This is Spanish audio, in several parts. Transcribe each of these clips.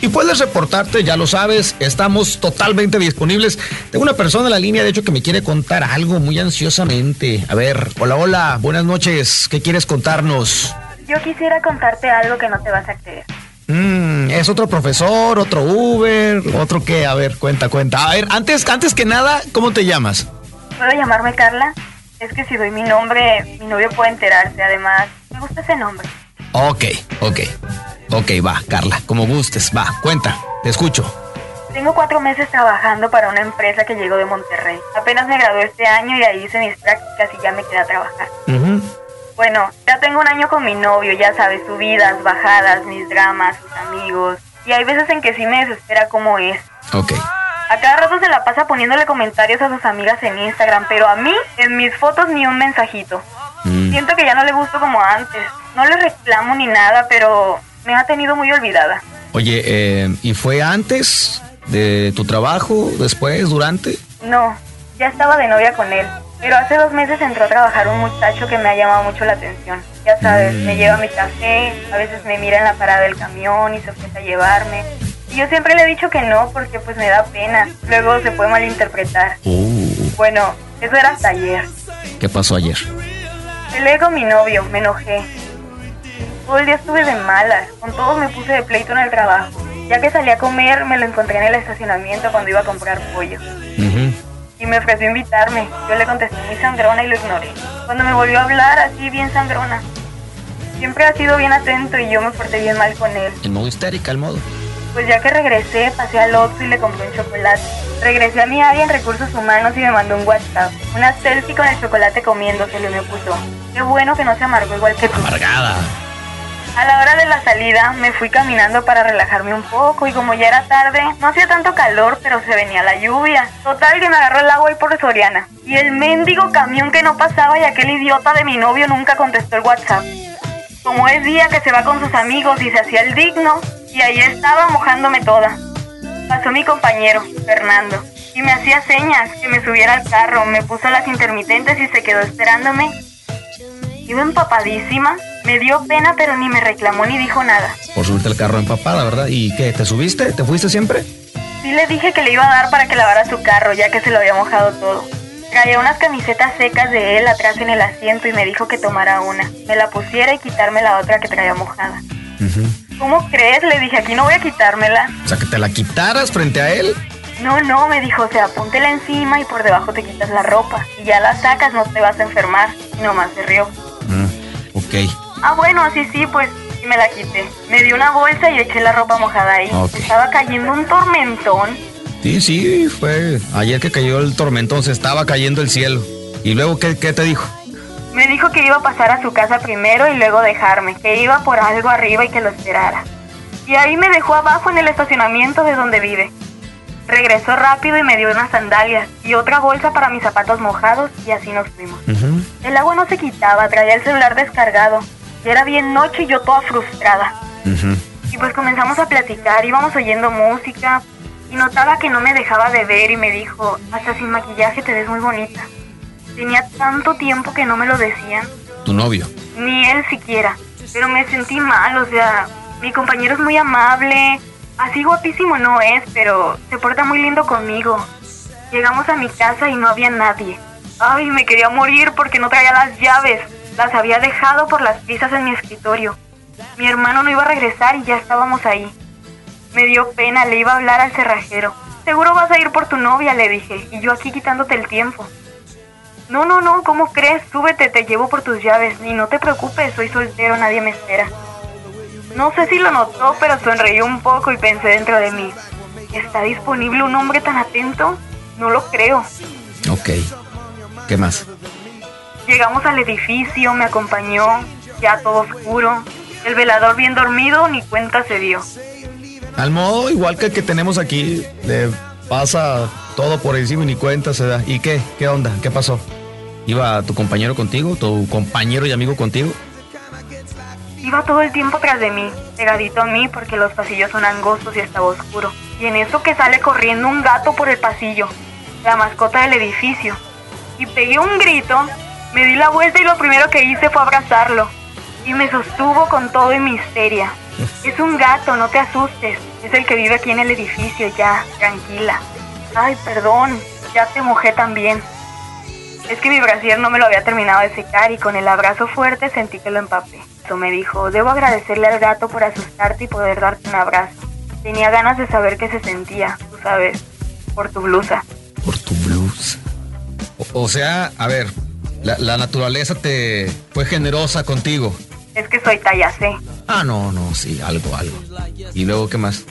y puedes reportarte, ya lo sabes, estamos totalmente disponibles. Tengo una persona en la línea, de hecho, que me quiere contar algo muy ansiosamente. A ver, hola, hola, buenas noches, ¿qué quieres contarnos? Yo quisiera contarte algo que no te vas a creer. Mm, es otro profesor, otro Uber, otro qué, a ver, cuenta, cuenta. A ver, antes, antes que nada, ¿cómo te llamas? ¿Puedo llamarme Carla? Es que si doy mi nombre, mi novio puede enterarse. Además, me gusta ese nombre. Ok, ok. Ok, va, Carla, como gustes, va, cuenta, te escucho. Tengo cuatro meses trabajando para una empresa que llegó de Monterrey. Apenas me gradué este año y ahí hice mis prácticas y ya me quedé a trabajar. Bueno, ya tengo un año con mi novio, ya sabes, subidas, bajadas, mis dramas, sus amigos. Y hay veces en que sí me desespera cómo es. Ok. A cada rato se la pasa poniéndole comentarios a sus amigas en Instagram, pero a mí, en mis fotos, ni un mensajito. Mm. Siento que ya no le gusto como antes. No le reclamo ni nada, pero me ha tenido muy olvidada. Oye, eh, ¿y fue antes de tu trabajo, después, durante? No, ya estaba de novia con él. Pero hace dos meses entró a trabajar un muchacho que me ha llamado mucho la atención. Ya sabes, me mm. lleva mi café, a veces me mira en la parada del camión y se ofrece a llevarme. Y yo siempre le he dicho que no porque pues me da pena. Luego se puede malinterpretar. Uh. Bueno, eso era hasta ayer. ¿Qué pasó ayer? Peleé con mi novio, me enojé. Todo el día estuve de malas, con todos me puse de pleito en el trabajo. Ya que salí a comer, me lo encontré en el estacionamiento cuando iba a comprar pollo. Y me ofreció invitarme. Yo le contesté muy sangrona y lo ignoré. Cuando me volvió a hablar, así bien sangrona. Siempre ha sido bien atento y yo me porté bien mal con él. El modo histérica, el modo. Pues ya que regresé, pasé al Oxxo y le compré un chocolate. Regresé a mi área en recursos humanos y me mandó un WhatsApp. Una selfie con el chocolate comiéndoselo y me puso. Qué bueno que no se amargó igual que tú. Amargada. A la hora de la salida me fui caminando para relajarme un poco y como ya era tarde, no hacía tanto calor, pero se venía la lluvia. Total que me agarró el agua y por Soriana. Y el mendigo camión que no pasaba y aquel idiota de mi novio nunca contestó el WhatsApp. Como es día que se va con sus amigos y se hacía el digno, y ahí estaba mojándome toda. Pasó mi compañero, Fernando, y me hacía señas que me subiera al carro, me puso las intermitentes y se quedó esperándome. Iba empapadísima, me dio pena pero ni me reclamó ni dijo nada. Por subirte al carro empapada, ¿verdad? ¿Y qué? ¿Te subiste? ¿Te fuiste siempre? Sí le dije que le iba a dar para que lavara su carro, ya que se lo había mojado todo. Traía unas camisetas secas de él atrás en el asiento y me dijo que tomara una, me la pusiera y quitarme la otra que traía mojada. ¿Cómo crees? Le dije, aquí no voy a quitármela. O sea, que te la quitaras frente a él. No, no, me dijo, o sea, póntela encima y por debajo te quitas la ropa. Y ya la sacas, no te vas a enfermar. Y nomás se rió. Mm, ok. Ah, bueno, así sí, pues sí me la quité. Me dio una bolsa y eché la ropa mojada ahí. Estaba cayendo un tormentón. Sí, sí, fue ayer que cayó el tormentón, se estaba cayendo el cielo. ¿Y luego qué, qué te dijo? Me dijo que iba a pasar a su casa primero y luego dejarme, que iba por algo arriba y que lo esperara. Y ahí me dejó abajo en el estacionamiento de donde vive. Regresó rápido y me dio unas sandalias y otra bolsa para mis zapatos mojados y así nos fuimos. El agua no se quitaba, traía el celular descargado. Y era bien noche y yo toda frustrada. Y pues comenzamos a platicar, íbamos oyendo música y notaba que no me dejaba de ver y me dijo, hasta sin maquillaje te ves muy bonita. Tenía tanto tiempo que no me lo decían. ¿Tu novio? Ni él siquiera. Pero me sentí mal, o sea, mi compañero es muy amable. Así guapísimo no es, pero se porta muy lindo conmigo. Llegamos a mi casa y no había nadie. Ay, me quería morir porque no traía las llaves. Las había dejado por las piezas en mi escritorio. Mi hermano no iba a regresar y ya estábamos ahí. Me dio pena, le iba a hablar al cerrajero. Seguro vas a ir por tu novia, le dije, y yo aquí quitándote el tiempo. No, no, no, ¿cómo crees? Súbete, te llevo por tus llaves. Y no te preocupes, soy soltero, nadie me espera. No sé si lo notó, pero sonreí un poco y pensé dentro de mí. ¿Está disponible un hombre tan atento? No lo creo. Ok. ¿Qué más? Llegamos al edificio, me acompañó, ya todo oscuro. El velador bien dormido, ni cuenta se dio. Al modo igual que el que tenemos aquí, le pasa todo por encima y ni cuenta se da. ¿Y qué? ¿Qué onda? ¿Qué pasó? ¿Iba tu compañero contigo? ¿Tu compañero y amigo contigo? Iba todo el tiempo tras de mí, pegadito a mí porque los pasillos son angostos y estaba oscuro. Y en eso que sale corriendo un gato por el pasillo, la mascota del edificio. Y pegué un grito, me di la vuelta y lo primero que hice fue abrazarlo. Y me sostuvo con todo y misteria. Es un gato, no te asustes. Es el que vive aquí en el edificio, ya, tranquila. Ay, perdón, ya te mojé también. Es que mi brasier no me lo había terminado de secar y con el abrazo fuerte sentí que lo empapé. Eso me dijo, debo agradecerle al gato por asustarte y poder darte un abrazo. Tenía ganas de saber qué se sentía, tú sabes, por tu blusa. Por tu blusa. O, sea, a ver, la, la, naturaleza te fue generosa contigo. Es que soy talla C. Ah, no, no, sí, algo, algo. ¿Y luego qué más?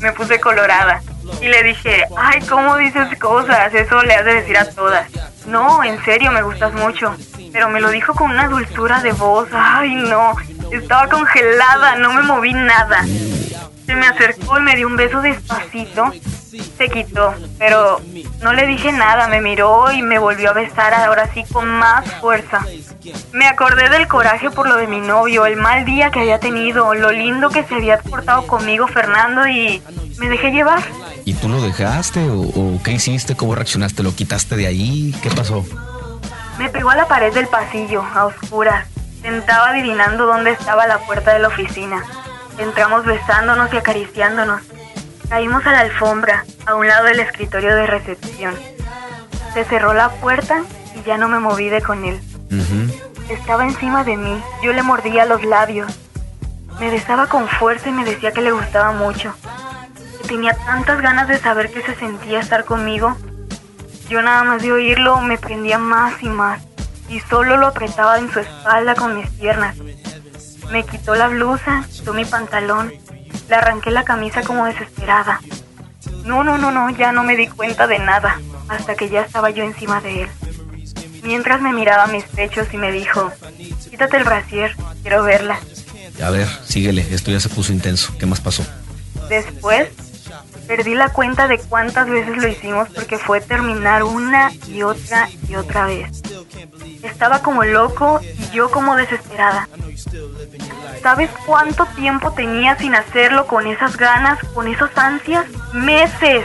Me puse colorada y le dije, ay, ¿cómo dices cosas? Eso le has de decir a todas. No, en serio, me gustas mucho. Pero me lo dijo con una dulzura de voz. Ay, no, estaba congelada, no me moví nada. Se me acercó y me dio un beso despacito. Se quitó, pero no le dije nada, me miró y me volvió a besar ahora sí con más fuerza. Me acordé del coraje por lo de mi novio, el mal día que había tenido, lo lindo que se había portado conmigo Fernando y me dejé llevar. ¿Y tú lo dejaste o, qué hiciste? ¿Cómo reaccionaste? ¿Lo quitaste de ahí? ¿Qué pasó? Me pegó a la pared del pasillo, a oscuras. Sentaba adivinando dónde estaba la puerta de la oficina. Entramos besándonos y acariciándonos. Caímos a la alfombra, a un lado del escritorio de recepción. Se cerró la puerta y ya no me moví de con él. Estaba encima de mí, yo le mordía los labios. Me besaba con fuerza y me decía que le gustaba mucho. Tenía tantas ganas de saber qué se sentía estar conmigo. Yo nada más de oírlo me prendía más y más y solo lo apretaba en su espalda con mis piernas. Me quitó la blusa, quitó mi pantalón, le arranqué la camisa como desesperada. No, no, no, no, ya no me di cuenta de nada, hasta que ya estaba yo encima de él. Mientras me miraba mis pechos y me dijo, quítate el brasier, quiero verla. A ver, síguele, esto ya se puso intenso. ¿Qué más pasó? Después Perdí la cuenta de cuántas veces lo hicimos porque fue terminar una y otra y otra vez. Estaba como loco y yo como desesperada. ¿Sabes cuánto tiempo tenía sin hacerlo con esas ganas, con esas ansias? Meses.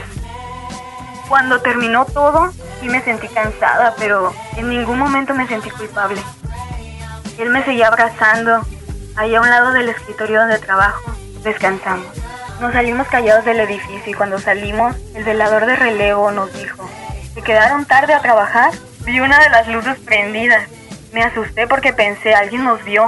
Cuando terminó todo, sí me sentí cansada, pero en ningún momento me sentí culpable. Él me seguía abrazando, ahí a un lado del escritorio donde trabajo, descansamos. Nos salimos callados del edificio y cuando salimos, el velador de relevo nos dijo, ¿se quedaron tarde a trabajar? Vi una de las luces prendidas. Me asusté porque pensé, alguien nos vio.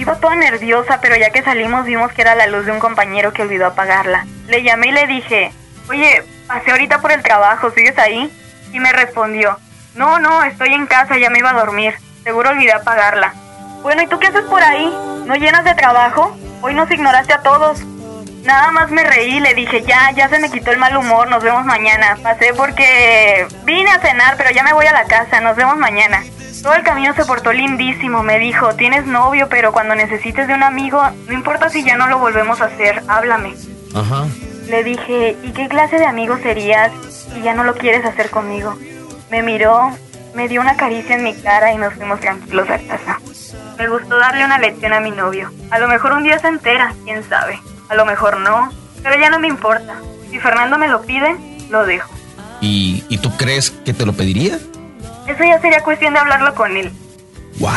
Iba toda nerviosa, pero ya que salimos vimos que era la luz de un compañero que olvidó apagarla. Le llamé y le dije, oye, pasé ahorita por el trabajo, ¿sigues ahí? Y me respondió, no, no, estoy en casa, ya me iba a dormir. Seguro olvidé apagarla. Bueno, ¿y tú qué haces por ahí? ¿No llenas de trabajo? Hoy nos ignoraste a todos. Nada más me reí, le dije, ya, ya se me quitó el mal humor, nos vemos mañana. Pasé porque vine a cenar, pero ya me voy a la casa, nos vemos mañana. Todo el camino se portó lindísimo, me dijo, tienes novio, pero cuando necesites de un amigo, no importa si ya no lo volvemos a hacer, háblame. Ajá. Le dije, ¿y qué clase de amigo serías si ya no lo quieres hacer conmigo? Me miró, me dio una caricia en mi cara y nos fuimos tranquilos a casa. Me gustó darle una lección a mi novio. A lo mejor un día se entera, quién sabe. A lo mejor no, pero ya no me importa. Si Fernando me lo pide, lo dejo. ¿Y, ¿Y tú crees que te lo pediría? Eso ya sería cuestión de hablarlo con él. ¡Wow!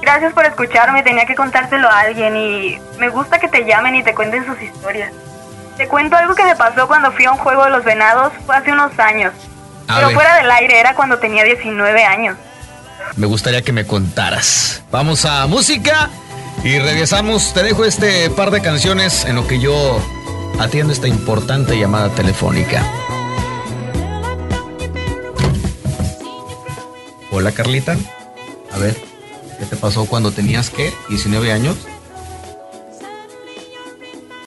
Gracias por escucharme, tenía que contárselo a alguien y me gusta que te llamen y te cuenten sus historias. Te cuento algo que me pasó cuando fui a un juego de los venados, fue hace unos años. pero fuera del aire, era cuando tenía 19 años. Me gustaría que me contaras. Vamos a música y regresamos, te dejo este par de canciones en lo que yo atiendo esta importante llamada telefónica. Hola Carlita. A ver, ¿qué te pasó cuando tenías qué? ¿19 años?